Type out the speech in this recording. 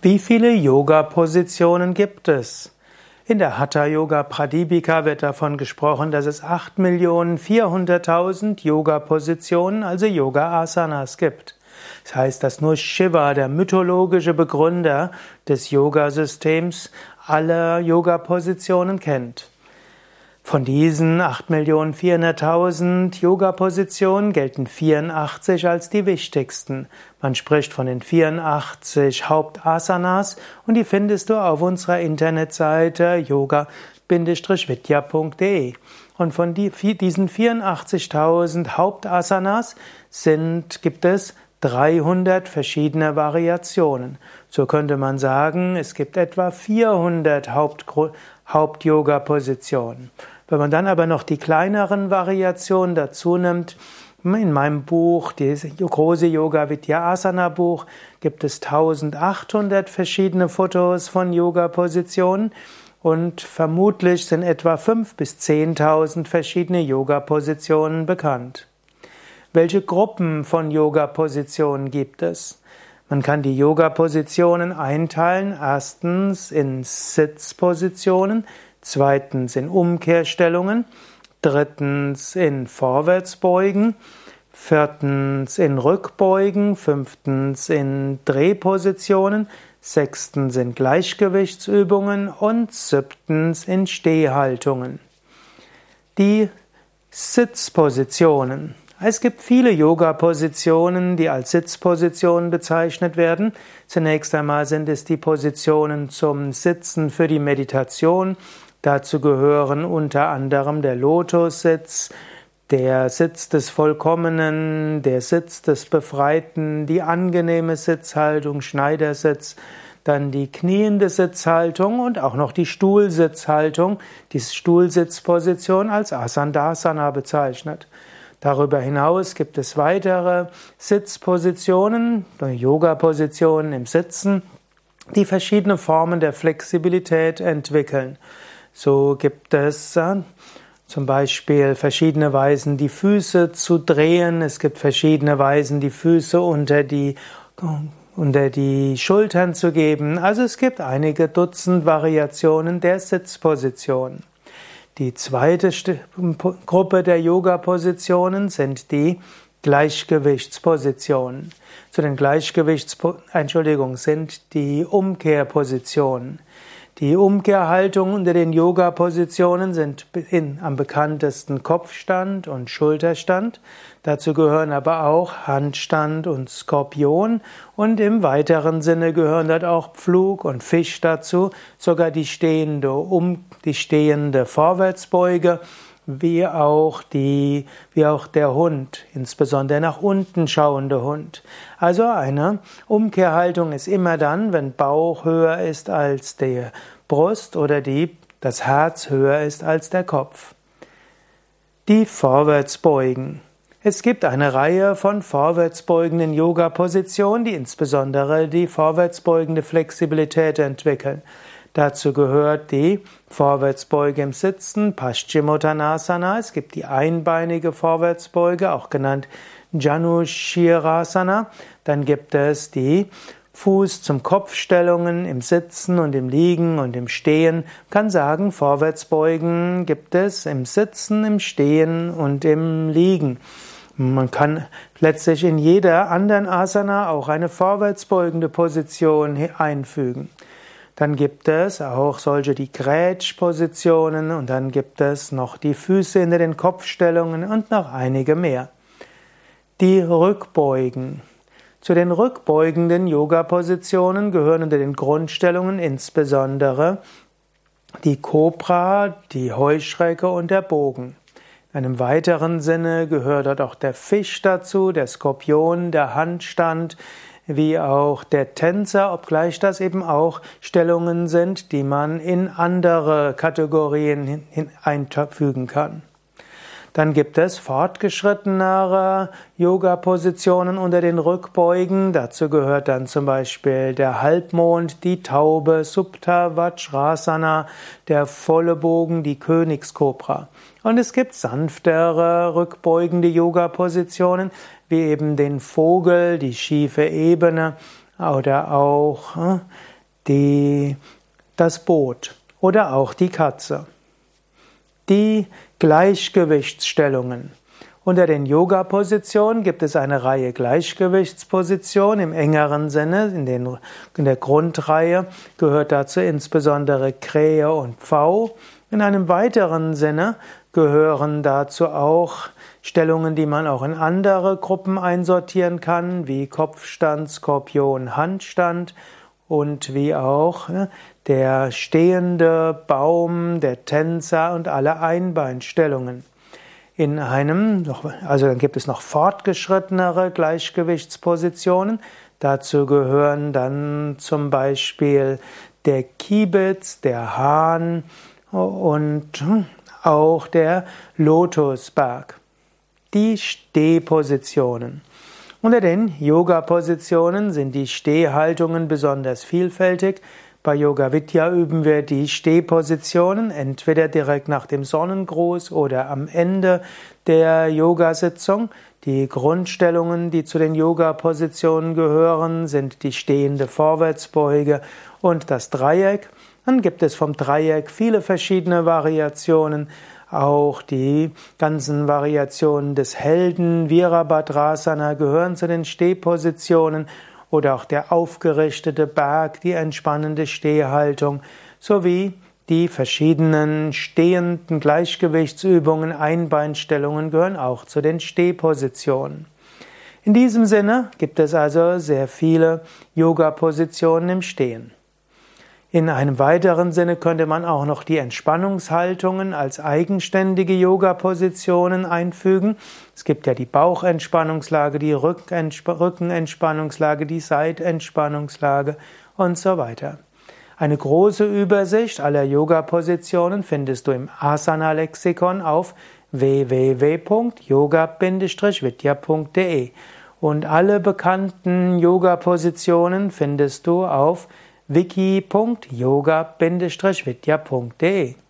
Wie viele Yoga-Positionen gibt es? In der Hatha Yoga Pradipika wird davon gesprochen, dass es 8.400.000 Yoga-Positionen, also Yoga-Asanas gibt. Das heißt, dass nur Shiva, der mythologische Begründer des Yoga-Systems, alle Yoga-Positionen kennt. Von diesen 8.400.000 Yoga-Positionen gelten 84 als die wichtigsten. Man spricht von den 84 Hauptasanas und die findest du auf unserer Internetseite yoga-vidya.de. Und von diesen 84.000 Hauptasanas sind, gibt es 300 verschiedene Variationen. So könnte man sagen, es gibt etwa 400 Haupt-Yoga-Positionen. Wenn man dann aber noch die kleineren Variationen dazu nimmt, in meinem Buch, das große Yoga Vidya Asana Buch, gibt es 1800 verschiedene Fotos von Yoga-Positionen und vermutlich sind etwa 5.000 bis 10.000 verschiedene Yoga-Positionen bekannt. Welche Gruppen von Yoga-Positionen gibt es? Man kann die Yoga-Positionen einteilen. Erstens in Sitzpositionen, zweitens in Umkehrstellungen, drittens in Vorwärtsbeugen, viertens in Rückbeugen, fünftens in Drehpositionen, sechstens in Gleichgewichtsübungen und siebtens in Stehhaltungen. Die Sitzpositionen. Es gibt viele Yoga-Positionen, die als Sitzpositionen bezeichnet werden. Zunächst einmal sind es die Positionen zum Sitzen für die Meditation. Dazu gehören unter anderem der Lotussitz, der Sitz des Vollkommenen, der Sitz des Befreiten, die angenehme Sitzhaltung, Schneidersitz, dann die kniende Sitzhaltung und auch noch die Stuhlsitzhaltung, die Stuhlsitzposition als Asandasana bezeichnet. Darüber hinaus gibt es weitere Sitzpositionen, Yoga-Positionen im Sitzen, die verschiedene Formen der Flexibilität entwickeln. So gibt es äh, zum Beispiel verschiedene Weisen, die Füße zu drehen. Es gibt verschiedene Weisen, die Füße unter die, unter die Schultern zu geben. Also es gibt einige Dutzend Variationen der Sitzposition. Die zweite Gruppe der Yoga-Positionen sind die Gleichgewichtspositionen. Zu den Gleichgewichts, Entschuldigung, sind die Umkehrpositionen. Die Umkehrhaltung unter den Yoga-Positionen sind in, am bekanntesten Kopfstand und Schulterstand. Dazu gehören aber auch Handstand und Skorpion. Und im weiteren Sinne gehören dort auch Pflug und Fisch dazu, sogar die stehende, um, die stehende Vorwärtsbeuge wie auch die, wie auch der Hund, insbesondere nach unten schauende Hund. Also eine Umkehrhaltung ist immer dann, wenn Bauch höher ist als der Brust oder die, das Herz höher ist als der Kopf. Die Vorwärtsbeugen. Es gibt eine Reihe von vorwärtsbeugenden Yoga-Positionen, die insbesondere die vorwärtsbeugende Flexibilität entwickeln. Dazu gehört die Vorwärtsbeuge im Sitzen, Paschimottanasana. Es gibt die einbeinige Vorwärtsbeuge, auch genannt Janushirasana. Dann gibt es die Fuß zum Kopfstellungen im Sitzen und im Liegen und im Stehen. Man kann sagen, Vorwärtsbeugen gibt es im Sitzen, im Stehen und im Liegen. Man kann letztlich in jeder anderen Asana auch eine vorwärtsbeugende Position einfügen. Dann gibt es auch solche die Grätschpositionen und dann gibt es noch die Füße hinter den Kopfstellungen und noch einige mehr. Die Rückbeugen. Zu den rückbeugenden Yoga-Positionen gehören unter den Grundstellungen insbesondere die Kobra, die Heuschrecke und der Bogen. In einem weiteren Sinne gehört dort auch der Fisch dazu, der Skorpion, der Handstand, wie auch der Tänzer, obgleich das eben auch Stellungen sind, die man in andere Kategorien einfügen kann. Dann gibt es fortgeschrittenere Yoga-Positionen unter den Rückbeugen. Dazu gehört dann zum Beispiel der Halbmond, die Taube, Subta Vajrasana, der volle Bogen, die Königskobra. Und es gibt sanftere rückbeugende Yoga-Positionen, wie eben den Vogel, die schiefe Ebene, oder auch äh, die, das Boot oder auch die Katze. Die Gleichgewichtsstellungen. Unter den Yoga-Positionen gibt es eine Reihe Gleichgewichtspositionen im engeren Sinne. In, den, in der Grundreihe gehört dazu insbesondere Krähe und Pfau. In einem weiteren Sinne gehören dazu auch Stellungen, die man auch in andere Gruppen einsortieren kann, wie Kopfstand, Skorpion, Handstand und wie auch ne, der stehende Baum, der Tänzer und alle Einbeinstellungen. In einem, also dann gibt es noch fortgeschrittenere Gleichgewichtspositionen. Dazu gehören dann zum Beispiel der Kiebitz, der Hahn und auch der Lotusberg. Die Stehpositionen. Unter den Yoga-Positionen sind die Stehhaltungen besonders vielfältig. Bei Yoga Vidya üben wir die Stehpositionen entweder direkt nach dem Sonnengruß oder am Ende der Yoga-Sitzung. Die Grundstellungen, die zu den Yoga-Positionen gehören, sind die stehende Vorwärtsbeuge und das Dreieck. Dann gibt es vom Dreieck viele verschiedene Variationen. Auch die ganzen Variationen des Helden Virabhadrasana gehören zu den Stehpositionen oder auch der aufgerichtete Berg, die entspannende Stehhaltung sowie die verschiedenen stehenden Gleichgewichtsübungen, Einbeinstellungen gehören auch zu den Stehpositionen. In diesem Sinne gibt es also sehr viele Yoga-Positionen im Stehen. In einem weiteren Sinne könnte man auch noch die Entspannungshaltungen als eigenständige Yoga-Positionen einfügen. Es gibt ja die Bauchentspannungslage, die Rückenentspannungslage, die Seitentspannungslage und so weiter. Eine große Übersicht aller Yoga-Positionen findest du im Asana-Lexikon auf www.yoga-vidya.de und alle bekannten Yoga-Positionen findest du auf wiki.yoga-vidya.de